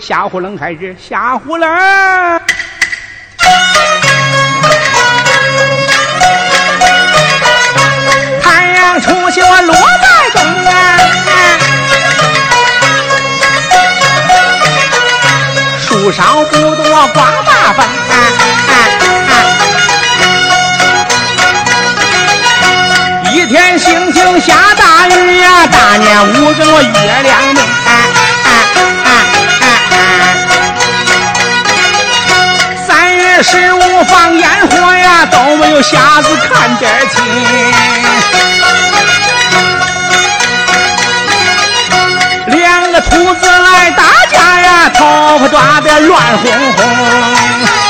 吓唬冷还是吓唬冷？太阳出去我落在东啊，树梢不多刮大风。一天星星下大雨呀，大年五更我月亮瞎子看得清。两个兔子来打架呀，头发抓得乱哄哄。